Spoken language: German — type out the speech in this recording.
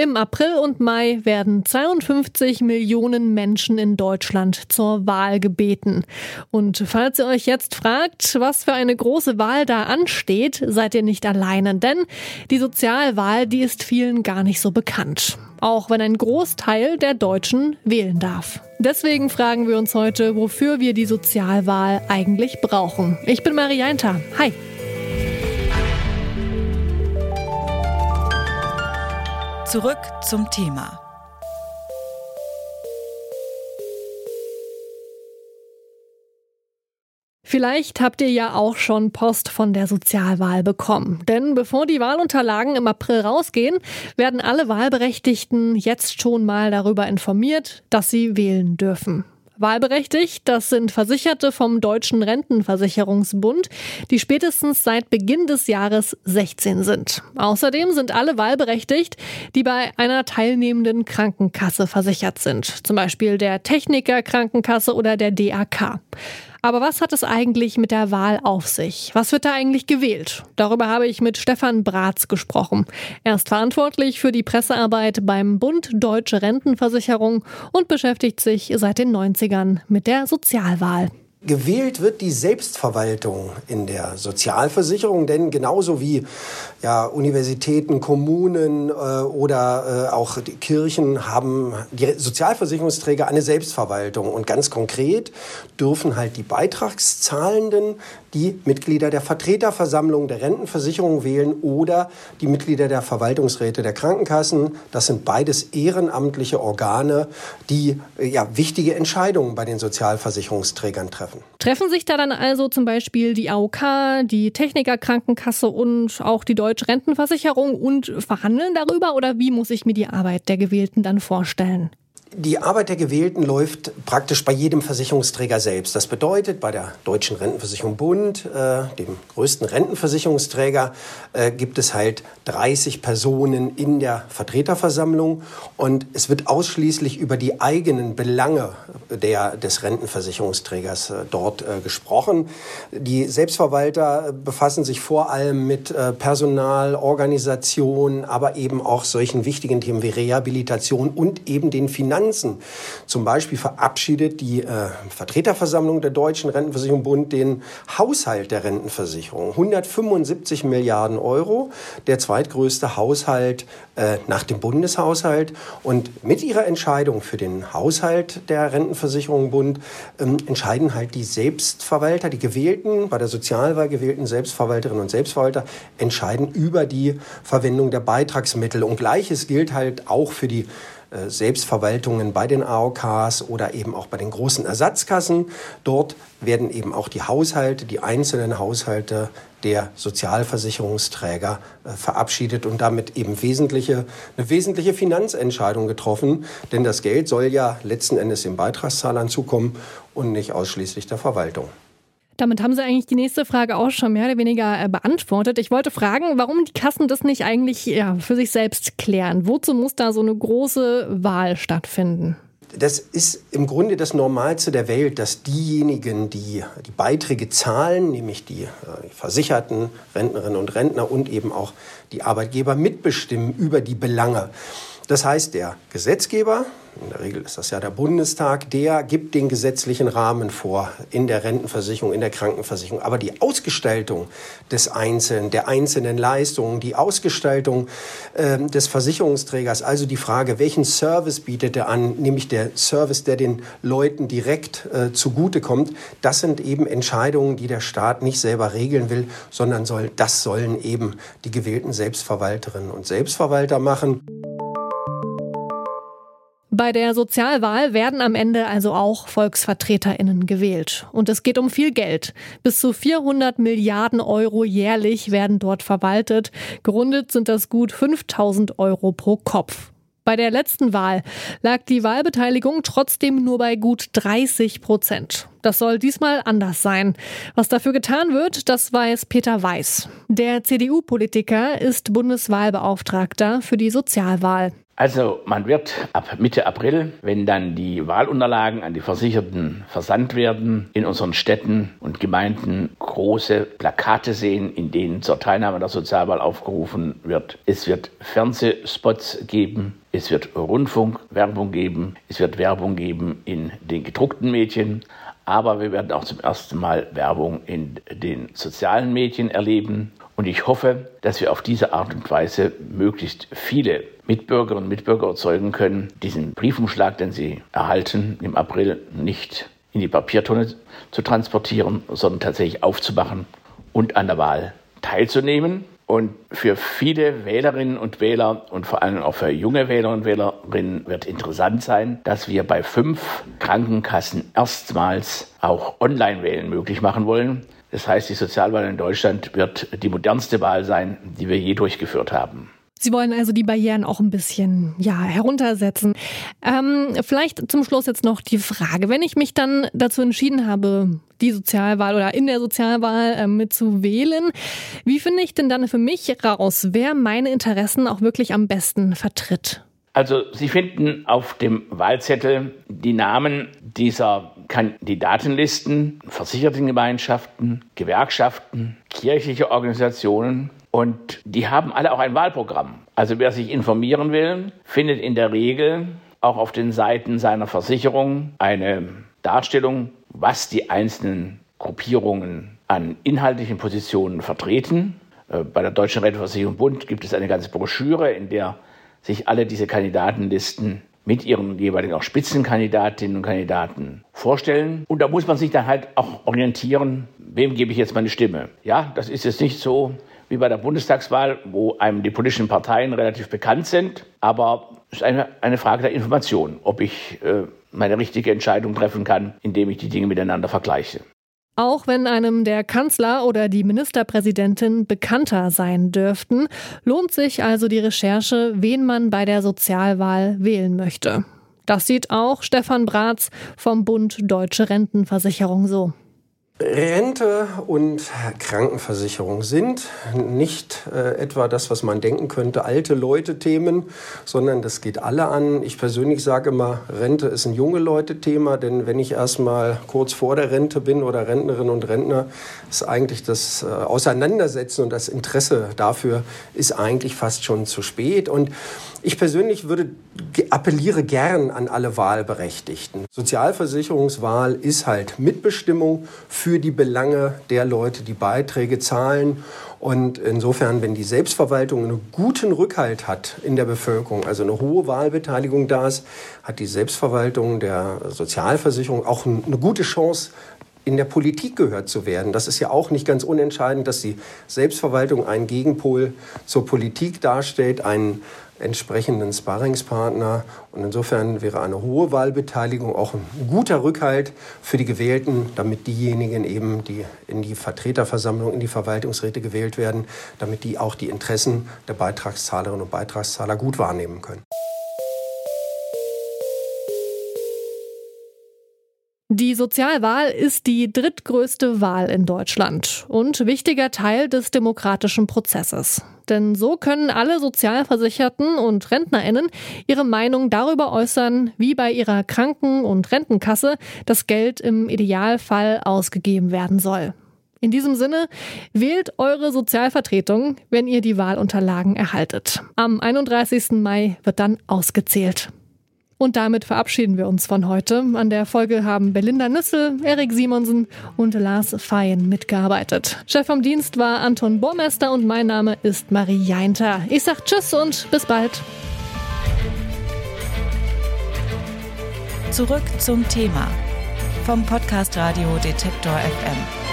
Im April und Mai werden 52 Millionen Menschen in Deutschland zur Wahl gebeten. Und falls ihr euch jetzt fragt, was für eine große Wahl da ansteht, seid ihr nicht alleine, denn die Sozialwahl, die ist vielen gar nicht so bekannt. Auch wenn ein Großteil der Deutschen wählen darf. Deswegen fragen wir uns heute, wofür wir die Sozialwahl eigentlich brauchen. Ich bin Marianta. Hi. Zurück zum Thema. Vielleicht habt ihr ja auch schon Post von der Sozialwahl bekommen. Denn bevor die Wahlunterlagen im April rausgehen, werden alle Wahlberechtigten jetzt schon mal darüber informiert, dass sie wählen dürfen. Wahlberechtigt, das sind Versicherte vom Deutschen Rentenversicherungsbund, die spätestens seit Beginn des Jahres 16 sind. Außerdem sind alle wahlberechtigt, die bei einer teilnehmenden Krankenkasse versichert sind, zum Beispiel der Techniker Krankenkasse oder der DAK. Aber was hat es eigentlich mit der Wahl auf sich? Was wird da eigentlich gewählt? Darüber habe ich mit Stefan Bratz gesprochen. Er ist verantwortlich für die Pressearbeit beim Bund Deutsche Rentenversicherung und beschäftigt sich seit den 90ern mit der Sozialwahl. Gewählt wird die Selbstverwaltung in der Sozialversicherung, denn genauso wie ja, Universitäten, Kommunen äh, oder äh, auch die Kirchen haben die Sozialversicherungsträger eine Selbstverwaltung. Und ganz konkret dürfen halt die Beitragszahlenden die Mitglieder der Vertreterversammlung der Rentenversicherung wählen oder die Mitglieder der Verwaltungsräte der Krankenkassen. Das sind beides ehrenamtliche Organe, die ja, wichtige Entscheidungen bei den Sozialversicherungsträgern treffen. Treffen sich da dann also zum Beispiel die AOK, die Technikerkrankenkasse und auch die Deutsche Rentenversicherung und verhandeln darüber oder wie muss ich mir die Arbeit der Gewählten dann vorstellen? Die Arbeit der Gewählten läuft praktisch bei jedem Versicherungsträger selbst. Das bedeutet, bei der Deutschen Rentenversicherung Bund, äh, dem größten Rentenversicherungsträger, äh, gibt es halt 30 Personen in der Vertreterversammlung und es wird ausschließlich über die eigenen Belange der, des Rentenversicherungsträgers äh, dort äh, gesprochen. Die Selbstverwalter befassen sich vor allem mit äh, Personal, Organisation, aber eben auch solchen wichtigen Themen wie Rehabilitation und eben den Finanzen Finanzen. Zum Beispiel verabschiedet die äh, Vertreterversammlung der Deutschen Rentenversicherung Bund den Haushalt der Rentenversicherung. 175 Milliarden Euro, der zweitgrößte Haushalt äh, nach dem Bundeshaushalt. Und mit ihrer Entscheidung für den Haushalt der Rentenversicherung Bund ähm, entscheiden halt die Selbstverwalter, die gewählten, bei der Sozialwahl gewählten Selbstverwalterinnen und Selbstverwalter, entscheiden über die Verwendung der Beitragsmittel. Und gleiches gilt halt auch für die Selbstverwaltungen bei den AOKs oder eben auch bei den großen Ersatzkassen. Dort werden eben auch die Haushalte, die einzelnen Haushalte der Sozialversicherungsträger äh, verabschiedet und damit eben wesentliche, eine wesentliche Finanzentscheidung getroffen. Denn das Geld soll ja letzten Endes den Beitragszahlern zukommen und nicht ausschließlich der Verwaltung. Damit haben Sie eigentlich die nächste Frage auch schon mehr oder weniger äh, beantwortet. Ich wollte fragen, warum die Kassen das nicht eigentlich ja, für sich selbst klären. Wozu muss da so eine große Wahl stattfinden? das ist im Grunde das Normalste der Welt, dass diejenigen, die die Beiträge zahlen, nämlich die, äh, die Versicherten, Rentnerinnen und Rentner und eben auch die Arbeitgeber mitbestimmen über die Belange. Das heißt, der Gesetzgeber, in der Regel ist das ja der Bundestag, der gibt den gesetzlichen Rahmen vor in der Rentenversicherung, in der Krankenversicherung. Aber die Ausgestaltung des Einzelnen, der einzelnen Leistungen, die Ausgestaltung äh, des Versicherungsträgers, also die Frage, welchen Service bietet er an, nämlich der Service, der den Leuten direkt äh, zugutekommt, das sind eben Entscheidungen, die der Staat nicht selber regeln will, sondern soll, das sollen eben die gewählten Selbstverwalterinnen und Selbstverwalter machen. Bei der Sozialwahl werden am Ende also auch Volksvertreterinnen gewählt. Und es geht um viel Geld. Bis zu 400 Milliarden Euro jährlich werden dort verwaltet. Gerundet sind das gut 5000 Euro pro Kopf. Bei der letzten Wahl lag die Wahlbeteiligung trotzdem nur bei gut 30 Prozent. Das soll diesmal anders sein. Was dafür getan wird, das weiß Peter Weiß. Der CDU-Politiker ist Bundeswahlbeauftragter für die Sozialwahl. Also man wird ab Mitte April, wenn dann die Wahlunterlagen an die Versicherten versandt werden, in unseren Städten und Gemeinden große Plakate sehen, in denen zur Teilnahme der Sozialwahl aufgerufen wird. Es wird Fernsehspots geben, es wird Rundfunkwerbung geben, es wird Werbung geben in den gedruckten Medien, aber wir werden auch zum ersten Mal Werbung in den sozialen Medien erleben. Und ich hoffe, dass wir auf diese Art und Weise möglichst viele Mitbürgerinnen und Mitbürger erzeugen können, diesen Briefumschlag, den sie erhalten, im April nicht in die Papiertonne zu transportieren, sondern tatsächlich aufzumachen und an der Wahl teilzunehmen. Und für viele Wählerinnen und Wähler und vor allem auch für junge Wähler und Wählerinnen wird interessant sein, dass wir bei fünf Krankenkassen erstmals auch Online-Wählen möglich machen wollen. Das heißt, die Sozialwahl in Deutschland wird die modernste Wahl sein, die wir je durchgeführt haben. Sie wollen also die Barrieren auch ein bisschen ja, heruntersetzen. Ähm, vielleicht zum Schluss jetzt noch die Frage, wenn ich mich dann dazu entschieden habe, die Sozialwahl oder in der Sozialwahl äh, mit zu wählen, wie finde ich denn dann für mich raus, wer meine Interessen auch wirklich am besten vertritt? Also Sie finden auf dem Wahlzettel die Namen dieser Kandidatenlisten, Versichertengemeinschaften, Gewerkschaften, kirchliche Organisationen, und die haben alle auch ein Wahlprogramm. Also wer sich informieren will, findet in der Regel auch auf den Seiten seiner Versicherung eine Darstellung, was die einzelnen Gruppierungen an inhaltlichen Positionen vertreten. Äh, bei der Deutschen Rentenversicherung Bund gibt es eine ganze Broschüre, in der sich alle diese Kandidatenlisten mit ihren jeweiligen auch Spitzenkandidatinnen und Kandidaten vorstellen. Und da muss man sich dann halt auch orientieren, wem gebe ich jetzt meine Stimme. Ja, das ist jetzt nicht so, wie bei der Bundestagswahl, wo einem die politischen Parteien relativ bekannt sind. Aber es ist eine, eine Frage der Information, ob ich äh, meine richtige Entscheidung treffen kann, indem ich die Dinge miteinander vergleiche. Auch wenn einem der Kanzler oder die Ministerpräsidentin bekannter sein dürften, lohnt sich also die Recherche, wen man bei der Sozialwahl wählen möchte. Das sieht auch Stefan Bratz vom Bund Deutsche Rentenversicherung so. Rente und Krankenversicherung sind nicht äh, etwa das, was man denken könnte, alte Leute-Themen, sondern das geht alle an. Ich persönlich sage immer, Rente ist ein junge Leute-Thema, denn wenn ich erstmal kurz vor der Rente bin oder Rentnerin und Rentner, ist eigentlich das äh, Auseinandersetzen und das Interesse dafür ist eigentlich fast schon zu spät. Und ich persönlich würde appelliere gern an alle Wahlberechtigten. Sozialversicherungswahl ist halt Mitbestimmung für die Belange der Leute, die Beiträge zahlen. Und insofern, wenn die Selbstverwaltung einen guten Rückhalt hat in der Bevölkerung, also eine hohe Wahlbeteiligung da ist, hat die Selbstverwaltung der Sozialversicherung auch eine gute Chance, in der Politik gehört zu werden. Das ist ja auch nicht ganz unentscheidend, dass die Selbstverwaltung einen Gegenpol zur Politik darstellt, einen entsprechenden Sparringspartner. Und insofern wäre eine hohe Wahlbeteiligung auch ein guter Rückhalt für die Gewählten, damit diejenigen eben, die in die Vertreterversammlung, in die Verwaltungsräte gewählt werden, damit die auch die Interessen der Beitragszahlerinnen und Beitragszahler gut wahrnehmen können. Die Sozialwahl ist die drittgrößte Wahl in Deutschland und wichtiger Teil des demokratischen Prozesses. Denn so können alle Sozialversicherten und Rentnerinnen ihre Meinung darüber äußern, wie bei ihrer Kranken- und Rentenkasse das Geld im Idealfall ausgegeben werden soll. In diesem Sinne, wählt eure Sozialvertretung, wenn ihr die Wahlunterlagen erhaltet. Am 31. Mai wird dann ausgezählt. Und damit verabschieden wir uns von heute. An der Folge haben Belinda Nüssel, Erik Simonsen und Lars Feyen mitgearbeitet. Chef vom Dienst war Anton Burmester und mein Name ist Marie Jainter. Ich sag Tschüss und bis bald. Zurück zum Thema vom Podcast Radio Detektor FM.